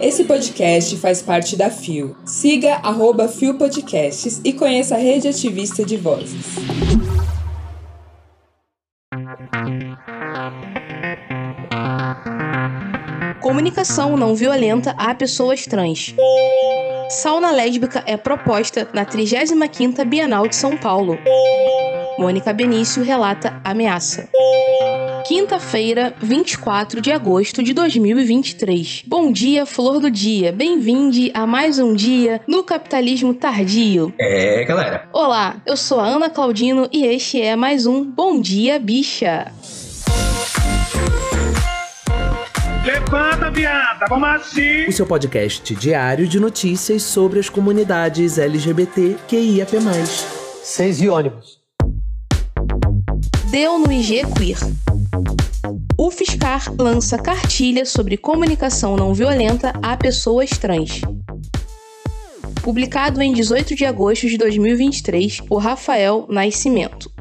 Esse podcast faz parte da FIO. Siga arroba FIO Podcasts e conheça a rede ativista de vozes. Comunicação não violenta a pessoas trans. Sauna lésbica é proposta na 35ª Bienal de São Paulo. Mônica Benício relata ameaça. Quinta-feira, 24 de agosto de 2023. Bom dia, flor do dia. Bem-vinde a mais um dia no capitalismo tardio. É, galera. Olá, eu sou a Ana Claudino e este é mais um Bom Dia Bicha. Levanta, viada, vamos assim! O seu podcast diário de notícias sobre as comunidades LGBT QIAP+. Seis e ônibus. Deu no IG Queer. O Fiscar lança cartilha sobre comunicação não violenta a pessoas trans. Publicado em 18 de agosto de 2023 por Rafael Nascimento.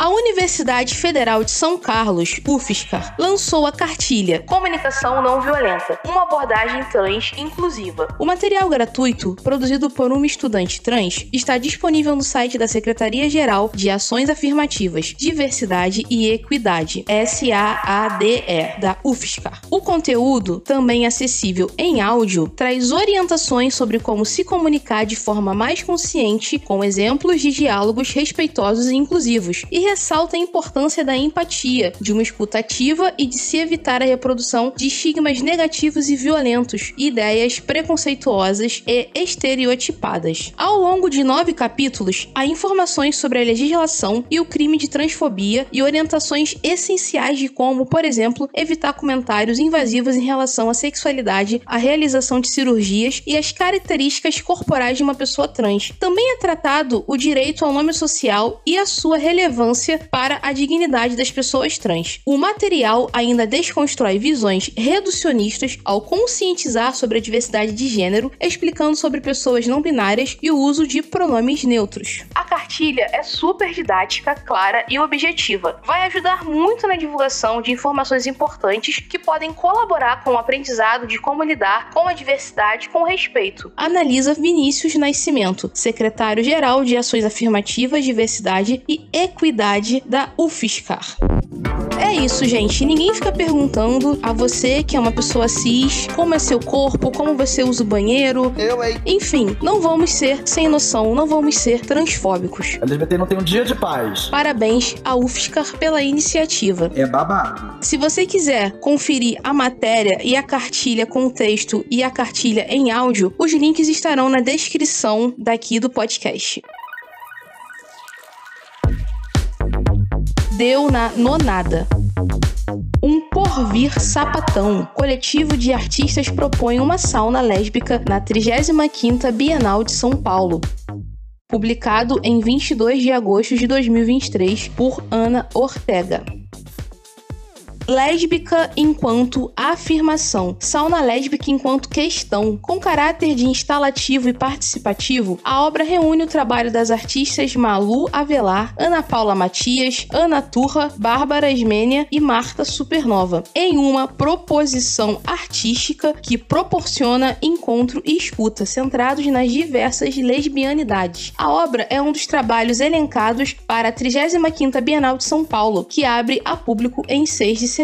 A Universidade Federal de São Carlos, UFSCar, lançou a cartilha Comunicação Não Violenta, uma abordagem trans inclusiva. O material gratuito, produzido por uma estudante trans, está disponível no site da Secretaria-Geral de Ações Afirmativas, Diversidade e Equidade, SAADE, da UFSCar. O conteúdo, também acessível em áudio, traz orientações sobre como se comunicar de forma mais consciente, com exemplos de diálogos respeitosos e inclusivos, e ressalta a importância da empatia, de uma escuta ativa e de se evitar a reprodução de estigmas negativos e violentos, ideias preconceituosas e estereotipadas. Ao longo de nove capítulos, há informações sobre a legislação e o crime de transfobia e orientações essenciais de como, por exemplo, evitar comentários invasivos em relação à sexualidade, a realização de cirurgias e as características corporais de uma pessoa trans. Também é tratado o direito ao nome social e a sua relevância para a dignidade das pessoas trans. O material ainda desconstrói visões reducionistas ao conscientizar sobre a diversidade de gênero, explicando sobre pessoas não binárias e o uso de pronomes neutros. A cartilha é super didática, clara e objetiva. Vai ajudar muito na divulgação de informações importantes que podem colaborar com o aprendizado de como lidar com a diversidade com respeito. Analisa Vinícius Nascimento, secretário-geral de Ações Afirmativas, Diversidade e Equidade da UFSCar. É isso, gente. Ninguém fica perguntando a você, que é uma pessoa cis, como é seu corpo, como você usa o banheiro. Eu, hein? Enfim, não vamos ser sem noção, não vamos ser transfóbicos. A LGBT não tem um dia de paz. Parabéns à UFSCar pela iniciativa. É babado. Se você quiser conferir a matéria e a cartilha com texto e a cartilha em áudio, os links estarão na descrição daqui do podcast. Deu na nonada. Um Porvir Sapatão, coletivo de artistas propõe uma sauna lésbica na 35ª Bienal de São Paulo. Publicado em 22 de agosto de 2023 por Ana Ortega lésbica enquanto afirmação, sauna lésbica enquanto questão. Com caráter de instalativo e participativo, a obra reúne o trabalho das artistas Malu Avelar, Ana Paula Matias, Ana Turra, Bárbara Esmênia e Marta Supernova, em uma proposição artística que proporciona encontro e escuta centrados nas diversas lesbianidades. A obra é um dos trabalhos elencados para a 35ª Bienal de São Paulo, que abre a público em 6 de setembro.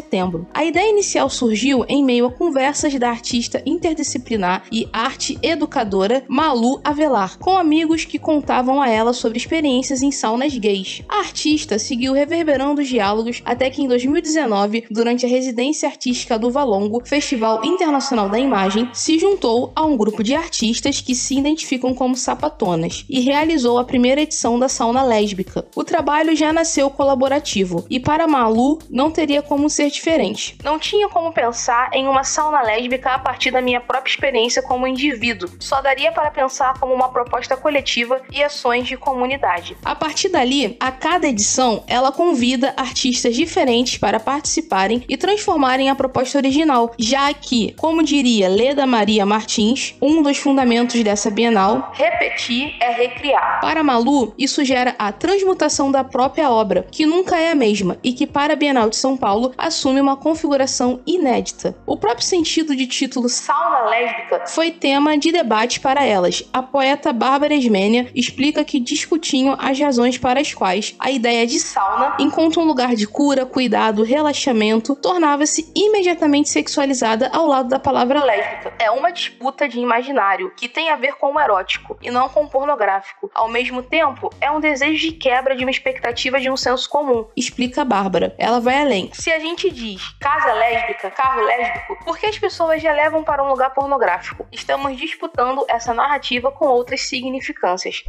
A ideia inicial surgiu em meio a conversas da artista interdisciplinar e arte educadora Malu Avelar, com amigos que contavam a ela sobre experiências em saunas gays. A artista seguiu reverberando os diálogos até que em 2019, durante a residência artística do Valongo, Festival Internacional da Imagem, se juntou a um grupo de artistas que se identificam como sapatonas e realizou a primeira edição da sauna lésbica. O trabalho já nasceu colaborativo e para Malu não teria como ser diferente. Não tinha como pensar em uma sauna lésbica a partir da minha própria experiência como indivíduo. Só daria para pensar como uma proposta coletiva e ações de comunidade. A partir dali, a cada edição, ela convida artistas diferentes para participarem e transformarem a proposta original, já que, como diria Leda Maria Martins, um dos fundamentos dessa Bienal, repetir é recriar. Para Malu, isso gera a transmutação da própria obra, que nunca é a mesma, e que para a Bienal de São Paulo, assume uma configuração inédita. O próprio sentido de título sauna lésbica foi tema de debate para elas. A poeta Bárbara Esmênia explica que discutiam as razões para as quais a ideia de sauna, enquanto um lugar de cura, cuidado, relaxamento, tornava-se imediatamente sexualizada ao lado da palavra lésbica. É uma disputa de imaginário que tem a ver com o erótico e não com o pornográfico. Ao mesmo tempo, é um desejo de quebra de uma expectativa de um senso comum, explica Bárbara. Ela vai além. Se a gente diz casa lésbica, carro lésbico, por que as pessoas já levam para um lugar pornográfico? Estamos disputando essa narrativa com outras significâncias.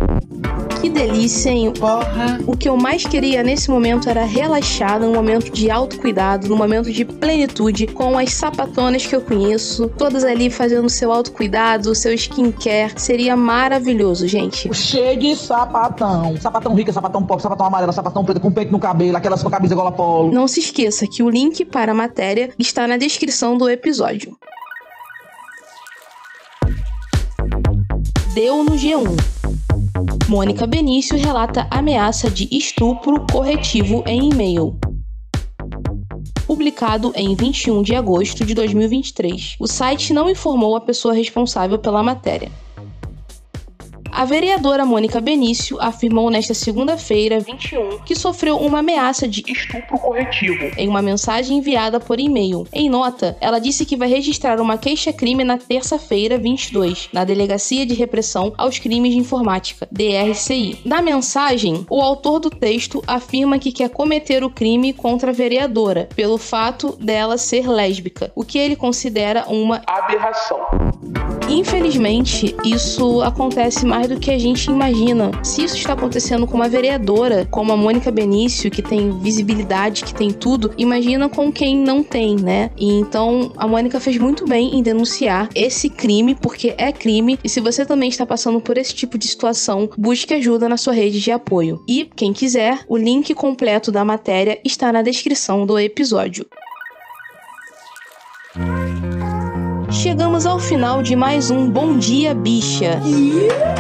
Que delícia, hein? Porra! O que eu mais queria nesse momento era relaxar num momento de autocuidado, num momento de plenitude, com as sapatonas que eu conheço, todas ali fazendo seu autocuidado, seu skincare. Seria maravilhoso, gente. Cheio de sapatão. Sapatão rica, sapatão pop, sapatão amarelo, sapatão preto com peito no cabelo, aquelas com camisa gola polo. Não se esqueça que o link para a matéria está na descrição do episódio. Deu no G1. Mônica Benício relata ameaça de estupro corretivo em e-mail. Publicado em 21 de agosto de 2023. O site não informou a pessoa responsável pela matéria. A vereadora Mônica Benício afirmou nesta segunda-feira, 21, que sofreu uma ameaça de estupro corretivo em uma mensagem enviada por e-mail. Em nota, ela disse que vai registrar uma queixa-crime na terça-feira, 22, na Delegacia de Repressão aos Crimes de Informática, DRCI. Na mensagem, o autor do texto afirma que quer cometer o crime contra a vereadora pelo fato dela ser lésbica, o que ele considera uma aberração. Infelizmente, isso acontece mais do que a gente imagina. Se isso está acontecendo com uma vereadora, como a Mônica Benício, que tem visibilidade, que tem tudo, imagina com quem não tem, né? E então a Mônica fez muito bem em denunciar esse crime, porque é crime. E se você também está passando por esse tipo de situação, busque ajuda na sua rede de apoio. E quem quiser, o link completo da matéria está na descrição do episódio. Chegamos ao final de mais um Bom Dia Bicha.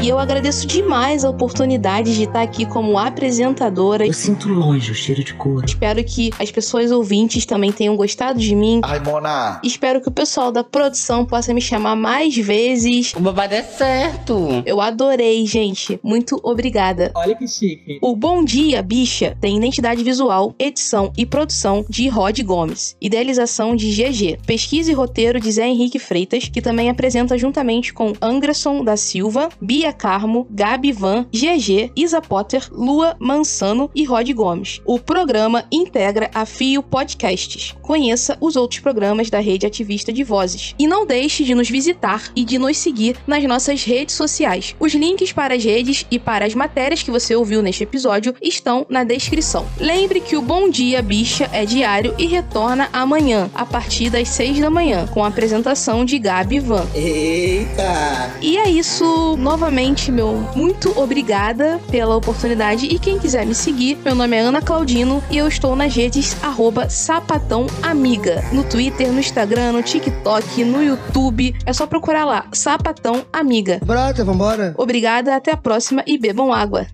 E eu agradeço demais a oportunidade de estar aqui como apresentadora. Eu sinto longe o cheiro de couro. Espero que as pessoas ouvintes também tenham gostado de mim. Ai, Mona. Espero que o pessoal da produção possa me chamar mais vezes. O babado é certo. Eu adorei, gente. Muito obrigada. Olha que chique. O Bom Dia Bicha tem identidade visual, edição e produção de Rod Gomes, idealização de GG, pesquisa e roteiro de Zé Henrique Freitas, que também apresenta juntamente com Anderson da Silva, Bia Carmo, Gabi Van, GG, Isa Potter, Lua Mansano e Rod Gomes. O programa integra a Fio Podcasts. Conheça os outros programas da rede ativista de vozes. E não deixe de nos visitar e de nos seguir nas nossas redes sociais. Os links para as redes e para as matérias que você ouviu neste episódio estão na descrição. Lembre que o Bom Dia Bicha é diário e retorna amanhã, a partir das 6 da manhã, com a apresentação de Gabi Van. Eita. E é isso, novamente, meu muito obrigada pela oportunidade. E quem quiser me seguir, meu nome é Ana Claudino e eu estou nas redes arroba Sapatão Amiga. No Twitter, no Instagram, no TikTok, no YouTube. É só procurar lá, Sapatão Amiga. Brota, vambora. Obrigada, até a próxima e bebam água.